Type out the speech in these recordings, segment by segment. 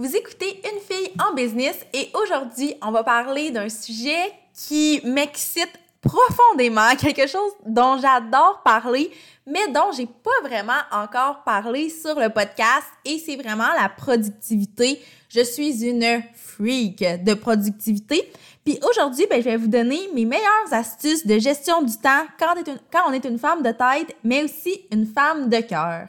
Vous écoutez Une fille en business et aujourd'hui, on va parler d'un sujet qui m'excite profondément, quelque chose dont j'adore parler, mais dont j'ai pas vraiment encore parlé sur le podcast et c'est vraiment la productivité. Je suis une freak de productivité. Puis aujourd'hui, ben, je vais vous donner mes meilleures astuces de gestion du temps quand on est une, femme de tête, mais aussi une femme de cœur.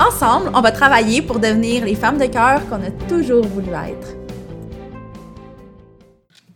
Ensemble, on va travailler pour devenir les femmes de cœur qu'on a toujours voulu être.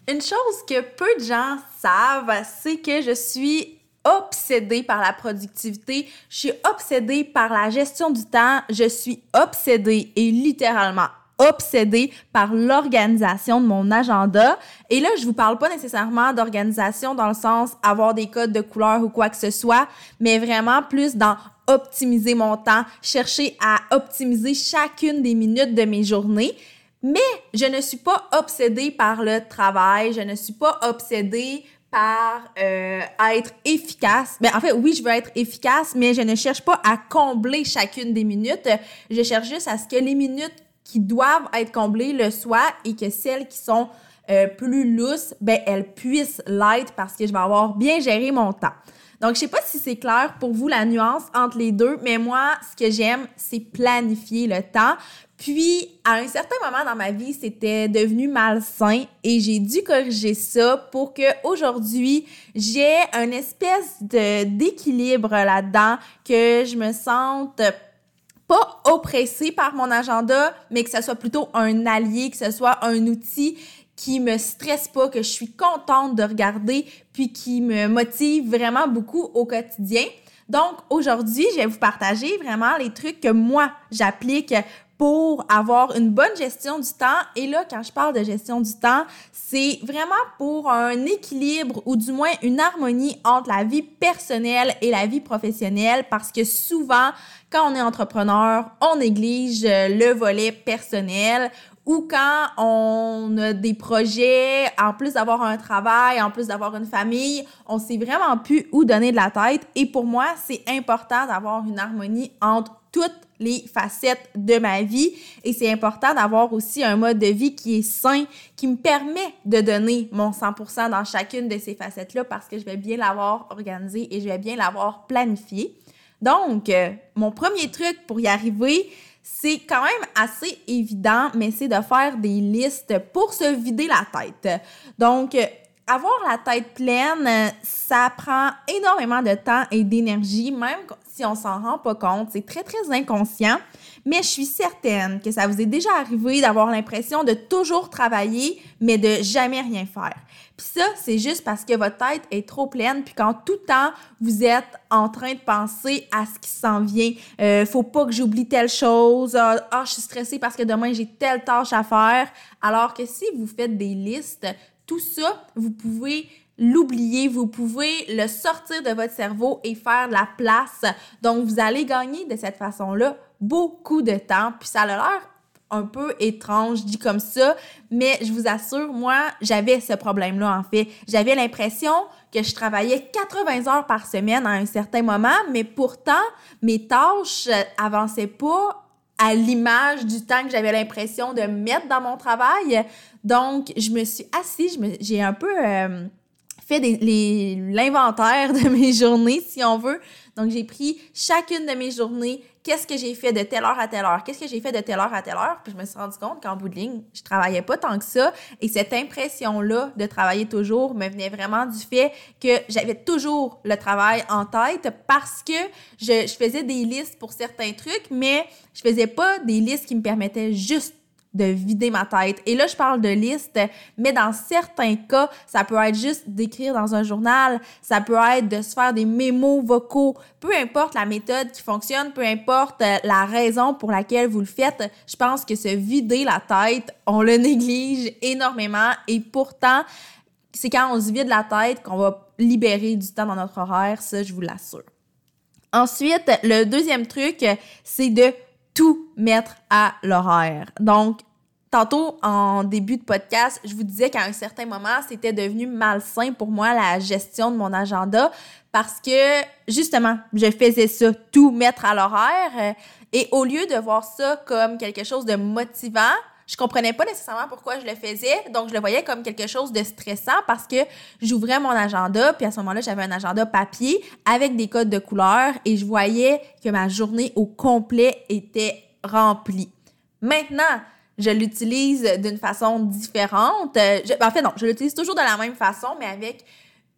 Une chose que peu de gens savent, c'est que je suis obsédée par la productivité, je suis obsédée par la gestion du temps, je suis obsédée et littéralement obsédée par l'organisation de mon agenda. Et là, je vous parle pas nécessairement d'organisation dans le sens avoir des codes de couleur ou quoi que ce soit, mais vraiment plus dans optimiser mon temps, chercher à optimiser chacune des minutes de mes journées. Mais je ne suis pas obsédée par le travail, je ne suis pas obsédée par euh, être efficace. Mais ben, en fait, oui, je veux être efficace, mais je ne cherche pas à combler chacune des minutes. Je cherche juste à ce que les minutes qui doivent être comblées le soient et que celles qui sont euh, plus lousses, ben, elles puissent l'être parce que je vais avoir bien géré mon temps. Donc, je sais pas si c'est clair pour vous la nuance entre les deux, mais moi, ce que j'aime, c'est planifier le temps. Puis, à un certain moment dans ma vie, c'était devenu malsain et j'ai dû corriger ça pour que aujourd'hui, j'ai une espèce d'équilibre là-dedans, que je me sente pas oppressée par mon agenda, mais que ce soit plutôt un allié, que ce soit un outil qui me stresse pas, que je suis contente de regarder, puis qui me motive vraiment beaucoup au quotidien. Donc aujourd'hui, je vais vous partager vraiment les trucs que moi j'applique pour avoir une bonne gestion du temps. Et là, quand je parle de gestion du temps, c'est vraiment pour un équilibre ou du moins une harmonie entre la vie personnelle et la vie professionnelle parce que souvent, quand on est entrepreneur, on néglige le volet personnel ou quand on a des projets, en plus d'avoir un travail, en plus d'avoir une famille, on sait vraiment plus où donner de la tête. Et pour moi, c'est important d'avoir une harmonie entre toutes les facettes de ma vie et c'est important d'avoir aussi un mode de vie qui est sain, qui me permet de donner mon 100% dans chacune de ces facettes-là parce que je vais bien l'avoir organisé et je vais bien l'avoir planifié. Donc, euh, mon premier truc pour y arriver, c'est quand même assez évident, mais c'est de faire des listes pour se vider la tête. Donc, avoir la tête pleine, ça prend énormément de temps et d'énergie, même si on s'en rend pas compte. C'est très, très inconscient. Mais je suis certaine que ça vous est déjà arrivé d'avoir l'impression de toujours travailler, mais de jamais rien faire. Puis ça, c'est juste parce que votre tête est trop pleine, puis quand tout temps, vous êtes en train de penser à ce qui s'en vient. Euh, faut pas que j'oublie telle chose. Ah, ah, je suis stressée parce que demain, j'ai telle tâche à faire. Alors que si vous faites des listes, tout ça, vous pouvez l'oublier, vous pouvez le sortir de votre cerveau et faire la place. Donc, vous allez gagner de cette façon-là beaucoup de temps. Puis ça a l'air un peu étrange dit comme ça, mais je vous assure, moi, j'avais ce problème-là en fait. J'avais l'impression que je travaillais 80 heures par semaine à un certain moment, mais pourtant, mes tâches avançaient pas à l'image du temps que j'avais l'impression de mettre dans mon travail. Donc, je me suis assise, j'ai un peu euh, fait l'inventaire de mes journées, si on veut. Donc, j'ai pris chacune de mes journées, qu'est-ce que j'ai fait de telle heure à telle heure, qu'est-ce que j'ai fait de telle heure à telle heure, puis je me suis rendu compte qu'en bout de ligne, je travaillais pas tant que ça. Et cette impression-là de travailler toujours me venait vraiment du fait que j'avais toujours le travail en tête parce que je, je faisais des listes pour certains trucs, mais je faisais pas des listes qui me permettaient juste de vider ma tête. Et là, je parle de liste, mais dans certains cas, ça peut être juste d'écrire dans un journal, ça peut être de se faire des mémos vocaux, peu importe la méthode qui fonctionne, peu importe euh, la raison pour laquelle vous le faites, je pense que se vider la tête, on le néglige énormément et pourtant, c'est quand on se vide la tête qu'on va libérer du temps dans notre horaire, ça, je vous l'assure. Ensuite, le deuxième truc, c'est de tout mettre à l'horaire. Donc, tantôt, en début de podcast, je vous disais qu'à un certain moment, c'était devenu malsain pour moi la gestion de mon agenda parce que, justement, je faisais ça, tout mettre à l'horaire. Et au lieu de voir ça comme quelque chose de motivant, je comprenais pas nécessairement pourquoi je le faisais, donc je le voyais comme quelque chose de stressant parce que j'ouvrais mon agenda, puis à ce moment-là, j'avais un agenda papier avec des codes de couleurs et je voyais que ma journée au complet était remplie. Maintenant, je l'utilise d'une façon différente. Ben, en fait, non, je l'utilise toujours de la même façon, mais avec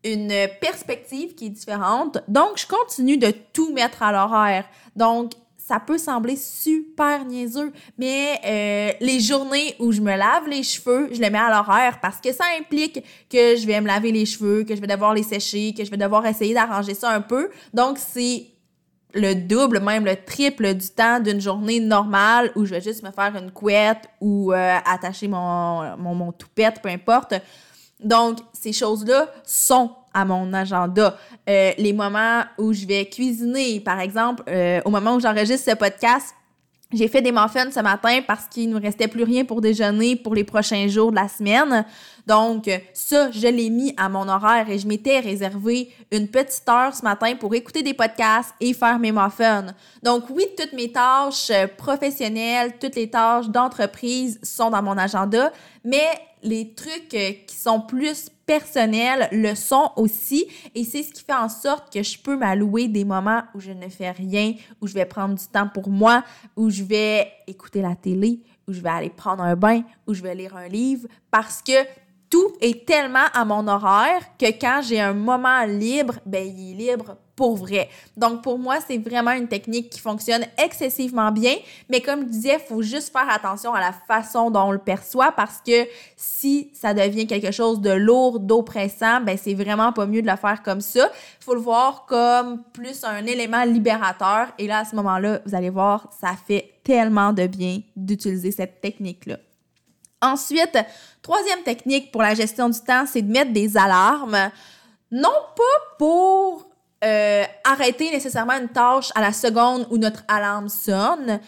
une perspective qui est différente. Donc, je continue de tout mettre à l'horaire. Donc, ça peut sembler super niaiseux, mais euh, les journées où je me lave les cheveux, je les mets à l'horaire parce que ça implique que je vais me laver les cheveux, que je vais devoir les sécher, que je vais devoir essayer d'arranger ça un peu. Donc, c'est le double, même le triple du temps d'une journée normale où je vais juste me faire une couette ou euh, attacher mon, mon, mon toupette, peu importe. Donc, ces choses-là sont à mon agenda. Euh, les moments où je vais cuisiner, par exemple, euh, au moment où j'enregistre ce podcast, j'ai fait des muffins ce matin parce qu'il ne me restait plus rien pour déjeuner pour les prochains jours de la semaine. Donc, ça, je l'ai mis à mon horaire et je m'étais réservé une petite heure ce matin pour écouter des podcasts et faire mes muffins. Donc, oui, toutes mes tâches professionnelles, toutes les tâches d'entreprise sont dans mon agenda, mais les trucs qui sont plus personnels le sont aussi. Et c'est ce qui fait en sorte que je peux m'allouer des moments où je ne fais rien, où je vais prendre du temps pour moi, où je vais écouter la télé, où je vais aller prendre un bain, où je vais lire un livre parce que tout est tellement à mon horaire que quand j'ai un moment libre, ben il est libre pour vrai. Donc pour moi, c'est vraiment une technique qui fonctionne excessivement bien, mais comme je disais, il faut juste faire attention à la façon dont on le perçoit parce que si ça devient quelque chose de lourd, d'oppressant, ben c'est vraiment pas mieux de le faire comme ça. Il faut le voir comme plus un élément libérateur et là à ce moment-là, vous allez voir, ça fait tellement de bien d'utiliser cette technique-là. Ensuite, troisième technique pour la gestion du temps, c'est de mettre des alarmes. Non pas pour euh, arrêter nécessairement une tâche à la seconde où notre alarme sonne,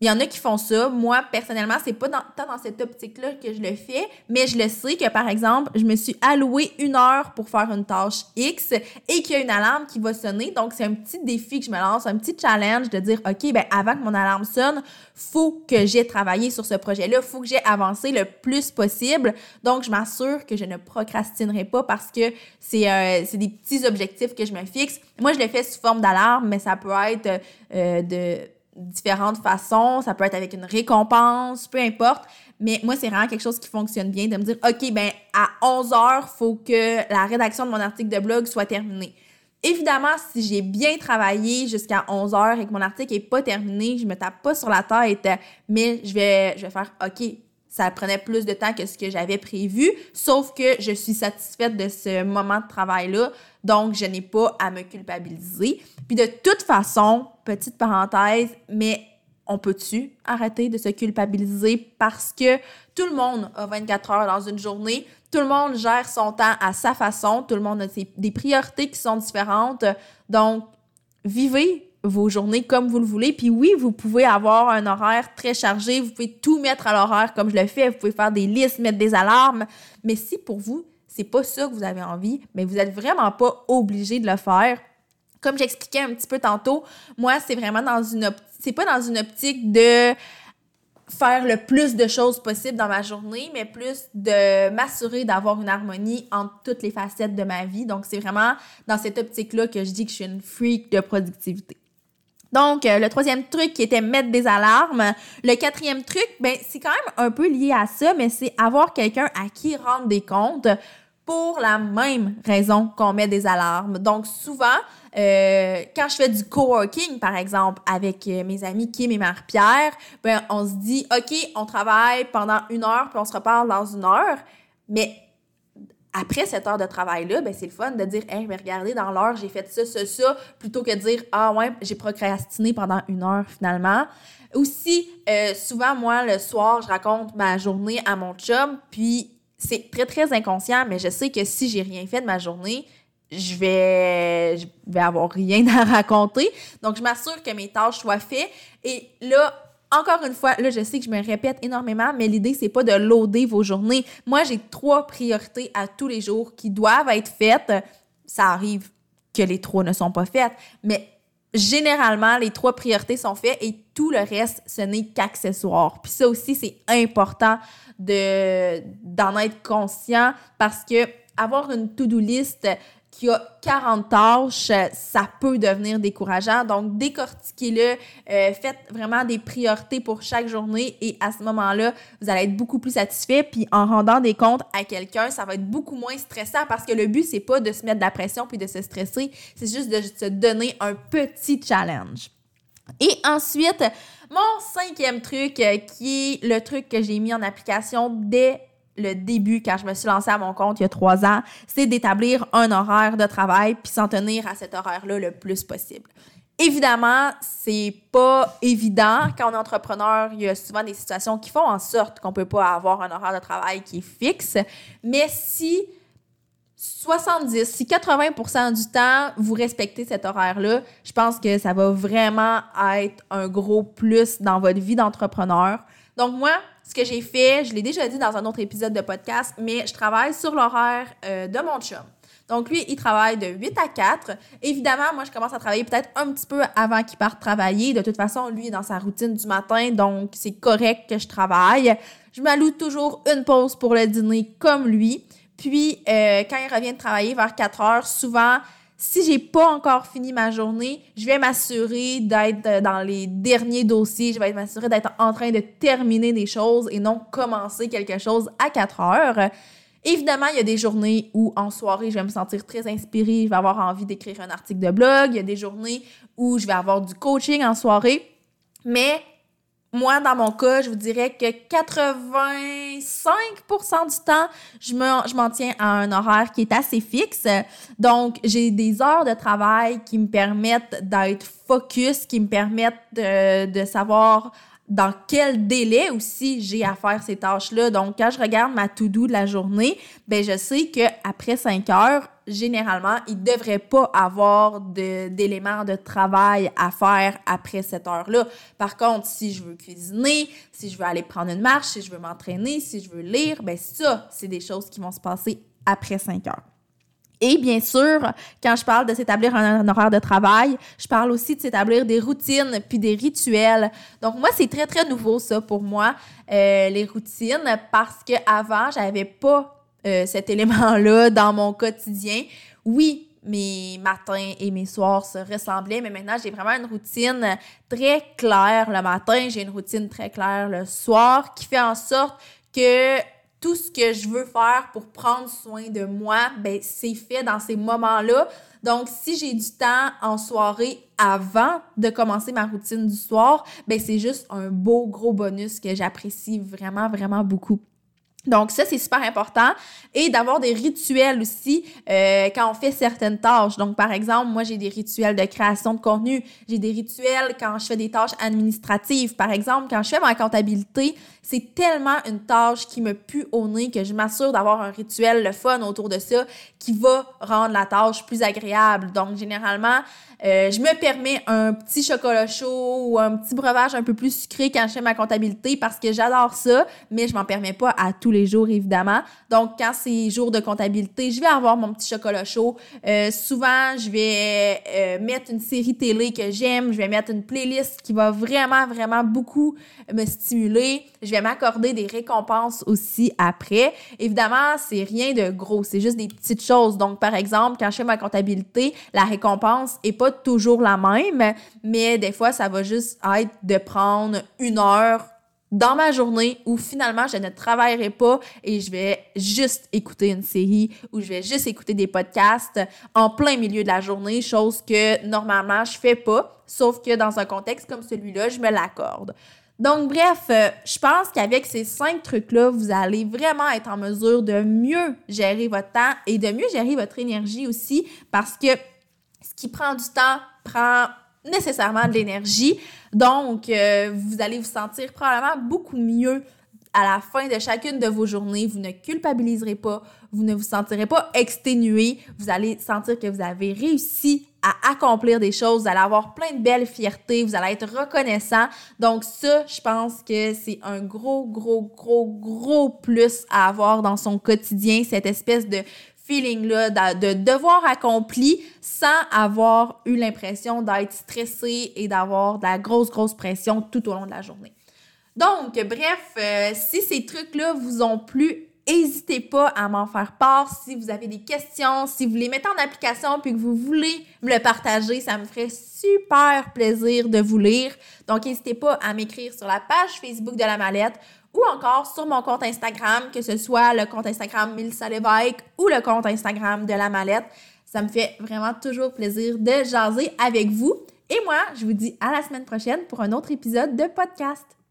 il y en a qui font ça. Moi, personnellement, c'est pas dans, tant dans cette optique-là que je le fais, mais je le sais que, par exemple, je me suis alloué une heure pour faire une tâche X et qu'il y a une alarme qui va sonner. Donc, c'est un petit défi que je me lance, un petit challenge de dire, OK, ben, avant que mon alarme sonne, faut que j'ai travaillé sur ce projet-là, faut que j'ai avancé le plus possible. Donc, je m'assure que je ne procrastinerai pas parce que c'est euh, des petits objectifs que je me fixe. Moi, je le fais sous forme d'alarme, mais ça peut être euh, de différentes façons. Ça peut être avec une récompense, peu importe. Mais moi, c'est vraiment quelque chose qui fonctionne bien de me dire, OK, ben à 11 heures, faut que la rédaction de mon article de blog soit terminée. Évidemment, si j'ai bien travaillé jusqu'à 11 heures et que mon article n'est pas terminé, je me tape pas sur la tête, mais je vais, je vais faire, OK, ça prenait plus de temps que ce que j'avais prévu, sauf que je suis satisfaite de ce moment de travail-là, donc je n'ai pas à me culpabiliser. Puis de toute façon, petite parenthèse, mais on peut-tu arrêter de se culpabiliser parce que tout le monde a 24 heures dans une journée, tout le monde gère son temps à sa façon, tout le monde a des priorités qui sont différentes. Donc, vivez vos journées comme vous le voulez. Puis oui, vous pouvez avoir un horaire très chargé, vous pouvez tout mettre à l'horaire comme je le fais, vous pouvez faire des listes, mettre des alarmes, mais si pour vous, c'est pas ça que vous avez envie, mais vous êtes vraiment pas obligé de le faire. Comme j'expliquais un petit peu tantôt, moi, c'est vraiment dans une c'est pas dans une optique de faire le plus de choses possible dans ma journée, mais plus de m'assurer d'avoir une harmonie entre toutes les facettes de ma vie. Donc, c'est vraiment dans cette optique-là que je dis que je suis une freak de productivité. Donc, euh, le troisième truc qui était mettre des alarmes. Le quatrième truc, ben, c'est quand même un peu lié à ça, mais c'est avoir quelqu'un à qui rendre des comptes. pour la même raison qu'on met des alarmes. Donc souvent, euh, quand je fais du coworking, par exemple, avec euh, mes amis Kim et Marie-Pierre, ben, on se dit, OK, on travaille pendant une heure, puis on se reparle dans une heure. Mais après cette heure de travail-là, ben, c'est le fun de dire, hey, mais regardez, dans l'heure, j'ai fait ça, ça, ça, plutôt que de dire, ah ouais, j'ai procrastiné pendant une heure finalement. Aussi, euh, souvent, moi, le soir, je raconte ma journée à mon chum, puis c'est très, très inconscient, mais je sais que si j'ai rien fait de ma journée, je vais, je vais avoir rien à raconter. Donc, je m'assure que mes tâches soient faites. Et là, encore une fois, là, je sais que je me répète énormément, mais l'idée, c'est pas de loader vos journées. Moi, j'ai trois priorités à tous les jours qui doivent être faites. Ça arrive que les trois ne sont pas faites, mais généralement, les trois priorités sont faites et tout le reste, ce n'est qu'accessoire. Puis ça aussi, c'est important de, d'en être conscient parce que avoir une to-do list qui a 40 tâches, ça peut devenir décourageant. Donc, décortiquez-le, euh, faites vraiment des priorités pour chaque journée et à ce moment-là, vous allez être beaucoup plus satisfait. Puis en rendant des comptes à quelqu'un, ça va être beaucoup moins stressant parce que le but, c'est pas de se mettre de la pression puis de se stresser, c'est juste de se donner un petit challenge. Et ensuite, mon cinquième truc, euh, qui est le truc que j'ai mis en application dès le début, quand je me suis lancée à mon compte il y a trois ans, c'est d'établir un horaire de travail puis s'en tenir à cet horaire-là le plus possible. Évidemment, c'est pas évident. Quand on est entrepreneur, il y a souvent des situations qui font en sorte qu'on peut pas avoir un horaire de travail qui est fixe. Mais si 70, si 80% du temps, vous respectez cet horaire-là, je pense que ça va vraiment être un gros plus dans votre vie d'entrepreneur. Donc moi, ce que j'ai fait, je l'ai déjà dit dans un autre épisode de podcast, mais je travaille sur l'horaire euh, de mon chum. Donc lui, il travaille de 8 à 4. Évidemment, moi, je commence à travailler peut-être un petit peu avant qu'il parte travailler. De toute façon, lui est dans sa routine du matin, donc c'est correct que je travaille. Je m'alloue toujours une pause pour le dîner comme lui. Puis, euh, quand il revient de travailler vers 4 heures, souvent, si j'ai pas encore fini ma journée, je vais m'assurer d'être euh, dans les derniers dossiers, je vais m'assurer d'être en train de terminer des choses et non commencer quelque chose à 4 heures. Évidemment, il y a des journées où en soirée, je vais me sentir très inspirée, je vais avoir envie d'écrire un article de blog, il y a des journées où je vais avoir du coaching en soirée, mais moi, dans mon cas, je vous dirais que 85% du temps, je m'en tiens à un horaire qui est assez fixe. Donc, j'ai des heures de travail qui me permettent d'être focus, qui me permettent de, de savoir dans quel délai aussi j'ai à faire ces tâches-là. Donc, quand je regarde ma to-do de la journée, ben je sais qu'après 5 heures, généralement, il ne devrait pas avoir d'éléments de, travail à faire après cette heure-là. Par contre, si je veux cuisiner, si je veux aller prendre une marche, si je veux m'entraîner, si je veux lire, ben ça, c'est des choses qui vont se passer après 5 heures. Et bien sûr, quand je parle de s'établir un, horaire de travail, je parle aussi de s'établir des routines puis des rituels. Donc moi, c'est très très nouveau ça pour moi, euh, les routines, parce que avant, j'avais pas euh, cet élément-là dans mon quotidien. Oui, mes matins et mes soirs se ressemblaient, mais maintenant j'ai vraiment une routine très claire le matin, j'ai une routine très claire le soir qui fait en sorte que tout ce que je veux faire pour prendre soin de moi, ben c'est fait dans ces moments-là. Donc si j'ai du temps en soirée avant de commencer ma routine du soir, ben c'est juste un beau gros bonus que j'apprécie vraiment vraiment beaucoup. Donc ça, c'est super important. Et d'avoir des rituels aussi euh, quand on fait certaines tâches. Donc par exemple, moi j'ai des rituels de création de contenu. J'ai des rituels quand je fais des tâches administratives. Par exemple, quand je fais ma comptabilité, c'est tellement une tâche qui me pue au nez que je m'assure d'avoir un rituel, le fun autour de ça, qui va rendre la tâche plus agréable. Donc généralement, euh, je me permets un petit chocolat chaud ou un petit breuvage un peu plus sucré quand je fais ma comptabilité parce que j'adore ça, mais je m'en permets pas à tous les jours, évidemment. Donc, quand c'est jour de comptabilité, je vais avoir mon petit chocolat chaud. Euh, souvent, je vais euh, mettre une série télé que j'aime. Je vais mettre une playlist qui va vraiment, vraiment beaucoup me stimuler. Je vais m'accorder des récompenses aussi après. Évidemment, c'est rien de gros. C'est juste des petites choses. Donc, par exemple, quand je fais ma comptabilité, la récompense est pas toujours la même, mais des fois, ça va juste être de prendre une heure dans ma journée où finalement je ne travaillerai pas et je vais juste écouter une série ou je vais juste écouter des podcasts en plein milieu de la journée, chose que normalement je fais pas, sauf que dans un contexte comme celui-là, je me l'accorde. Donc bref, euh, je pense qu'avec ces cinq trucs-là, vous allez vraiment être en mesure de mieux gérer votre temps et de mieux gérer votre énergie aussi parce que qui prend du temps prend nécessairement de l'énergie. Donc, euh, vous allez vous sentir probablement beaucoup mieux à la fin de chacune de vos journées. Vous ne culpabiliserez pas, vous ne vous sentirez pas exténué. Vous allez sentir que vous avez réussi à accomplir des choses, vous allez avoir plein de belles fiertés, vous allez être reconnaissant. Donc ça, je pense que c'est un gros, gros, gros, gros plus à avoir dans son quotidien, cette espèce de feeling-là de, devoir accompli sans avoir eu l'impression d'être stressé et d'avoir de la grosse, grosse pression tout au long de la journée. Donc, bref, euh, si ces trucs-là vous ont plu, N'hésitez pas à m'en faire part si vous avez des questions, si vous les mettez en application puis que vous voulez me le partager, ça me ferait super plaisir de vous lire. Donc n'hésitez pas à m'écrire sur la page Facebook de la mallette ou encore sur mon compte Instagram, que ce soit le compte Instagram Milsa ou le compte Instagram de la mallette. Ça me fait vraiment toujours plaisir de jaser avec vous. Et moi, je vous dis à la semaine prochaine pour un autre épisode de podcast.